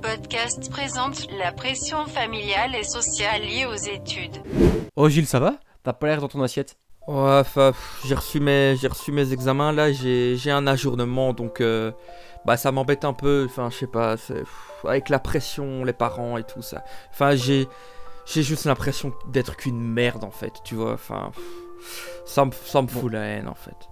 Podcast présente la pression familiale et sociale liée aux études. Oh Gilles, ça va? T'as pas l'air dans ton assiette? Ouais, j'ai reçu mes, j'ai reçu mes examens là, j'ai, j'ai un ajournement donc euh, bah ça m'embête un peu. Enfin, je sais pas, avec la pression, les parents et tout ça. Enfin, j'ai, j'ai juste l'impression d'être qu'une merde en fait, tu vois. Enfin, ça me, ça me fout la haine en fait.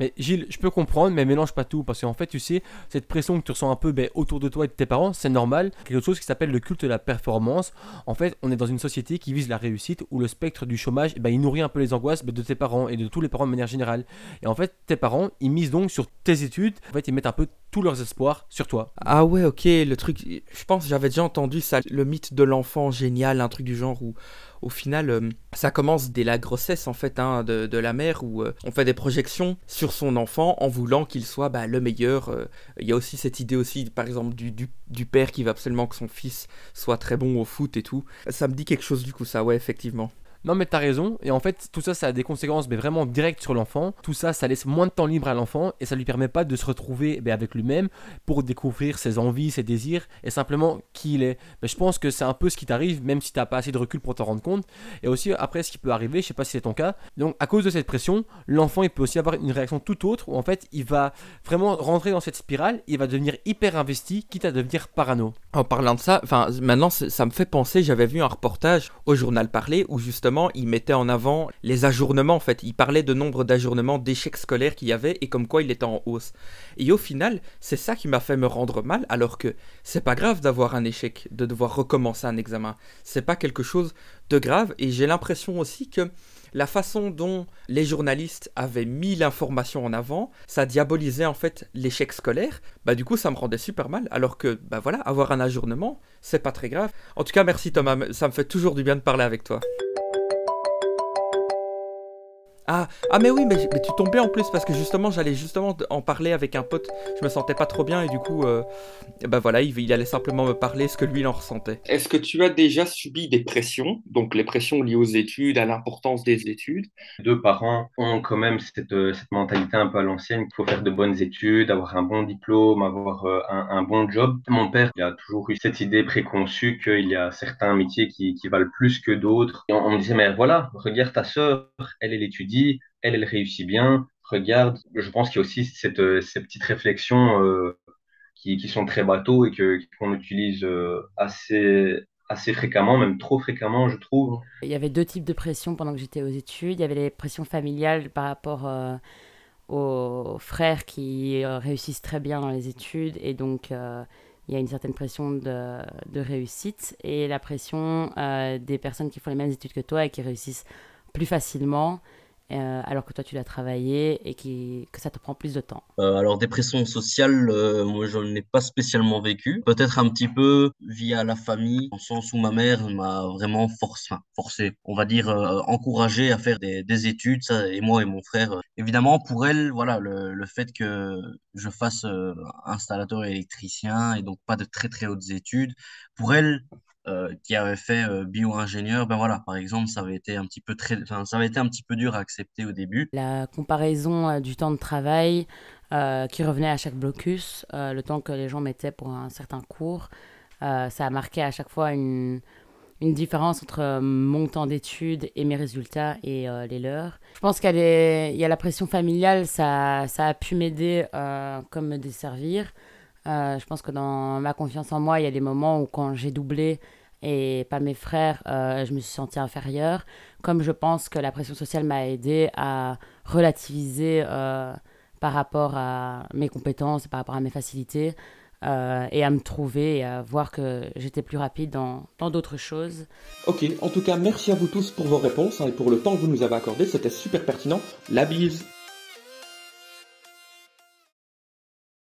Mais Gilles, je peux comprendre, mais mélange pas tout. Parce qu'en fait, tu sais, cette pression que tu ressens un peu ben, autour de toi et de tes parents, c'est normal. Quelque chose qui s'appelle le culte de la performance. En fait, on est dans une société qui vise la réussite où le spectre du chômage, eh ben, il nourrit un peu les angoisses ben, de tes parents et de tous les parents de manière générale. Et en fait, tes parents, ils misent donc sur tes études. En fait, ils mettent un peu tous leurs espoirs sur toi. Ah ouais, ok, le truc, je pense, j'avais déjà entendu ça, le mythe de l'enfant génial, un truc du genre où au final, euh, ça commence dès la grossesse en fait hein, de, la mère où euh, on fait des projections sur son enfant en voulant qu'il soit bah, le meilleur. Euh. Il y a aussi cette idée aussi, par exemple, du, du, père qui veut absolument que son fils soit très bon au foot et tout. Ça me dit quelque chose du coup, ça, ouais, effectivement. Non, mais t'as raison. Et en fait, tout ça, ça a des conséquences mais vraiment directes sur l'enfant. Tout ça, ça laisse moins de temps libre à l'enfant et ça lui permet pas de se retrouver ben, avec lui-même pour découvrir ses envies, ses désirs et simplement qui il est. Mais je pense que c'est un peu ce qui t'arrive, même si t'as pas assez de recul pour t'en rendre compte. Et aussi, après, ce qui peut arriver, je sais pas si c'est ton cas. Donc, à cause de cette pression, l'enfant, il peut aussi avoir une réaction tout autre où en fait, il va vraiment rentrer dans cette spirale, il va devenir hyper investi, quitte à devenir parano. En parlant de ça, maintenant, ça me fait penser, j'avais vu un reportage au journal Parler où justement il mettait en avant les ajournements en fait. Il parlait de nombre d'ajournements, d'échecs scolaires qu'il y avait et comme quoi il était en hausse. Et au final, c'est ça qui m'a fait me rendre mal alors que c'est pas grave d'avoir un échec, de devoir recommencer un examen. C'est pas quelque chose de grave et j'ai l'impression aussi que la façon dont les journalistes avaient mis l'information en avant, ça diabolisait en fait l'échec scolaire. Bah du coup, ça me rendait super mal. Alors que, bah voilà, avoir un ajournement, c'est pas très grave. En tout cas, merci Thomas, ça me fait toujours du bien de parler avec toi. Ah, ah mais oui, mais, tu tombais en plus parce que justement j'allais justement en parler avec un pote. Je me sentais pas trop bien et du coup, euh, bah voilà, il, il, allait simplement me parler ce que lui il en ressentait. Est-ce que tu as déjà subi des pressions, donc les pressions liées aux études, à l'importance des études? Deux parents ont quand même cette, euh, cette mentalité un peu à l'ancienne qu'il faut faire de bonnes études, avoir un bon diplôme, avoir euh, un, un, bon job. Mon père il a toujours eu cette idée préconçue qu'il y a certains métiers qui, qui valent plus que d'autres. Et on, on, me disait mais voilà, regarde ta sœur, elle elle étudie elle, réussit bien, regarde. Je pense qu'il y a aussi euh, ces petites réflexions euh, qui, sont très bateaux et que qu'on utilise euh, assez assez fréquemment, même trop fréquemment, je trouve. Il y avait deux types de pressions pendant que j'étais aux études. Il y avait les pressions familiales par rapport aux frères qui réussissent très bien dans les études et donc il y a une certaine pression de réussite et la pression des personnes qui font les mêmes études que toi et qui réussissent plus facilement euh, alors que toi tu l'as travaillé et que ça te prend plus de temps euh, Alors dépression sociale, euh, moi je n'ai pas spécialement vécu. Peut-être un petit peu via la famille, en sens où ma mère m'a vraiment forcé, forcé, on va dire encouragé à faire des, des, études, et moi et mon frère. Évidemment pour elle, voilà, le, le fait que je fasse installateur électricien et donc pas de très très hautes études, pour elle, euh, qui avait fait euh, bio-ingénieur, ben voilà, par exemple, ça avait été un petit peu très, ça avait été un petit peu dur à accepter au début. La comparaison euh, du temps de travail qui revenait à chaque blocus, le temps que les gens mettaient pour un certain cours, ça a marqué à chaque fois une, une différence entre mon temps d'études et mes résultats et les leurs. Je pense qu'il y, y, a la pression familiale, ça, ça a pu m'aider comme me desservir. Euh, je pense que dans ma confiance en moi, il y a des moments où quand j'ai doublé et pas mes frères, euh, je me suis sentie inférieure. Comme je pense que la pression sociale m'a aidé à relativiser euh, par rapport à mes compétences, par rapport à mes facilités. et à me trouver et à voir que j'étais plus rapide dans d'autres choses. Ok, en tout cas, merci à vous tous pour vos réponses hein, et pour le temps que vous nous avez accordé, c'était super pertinent. La bise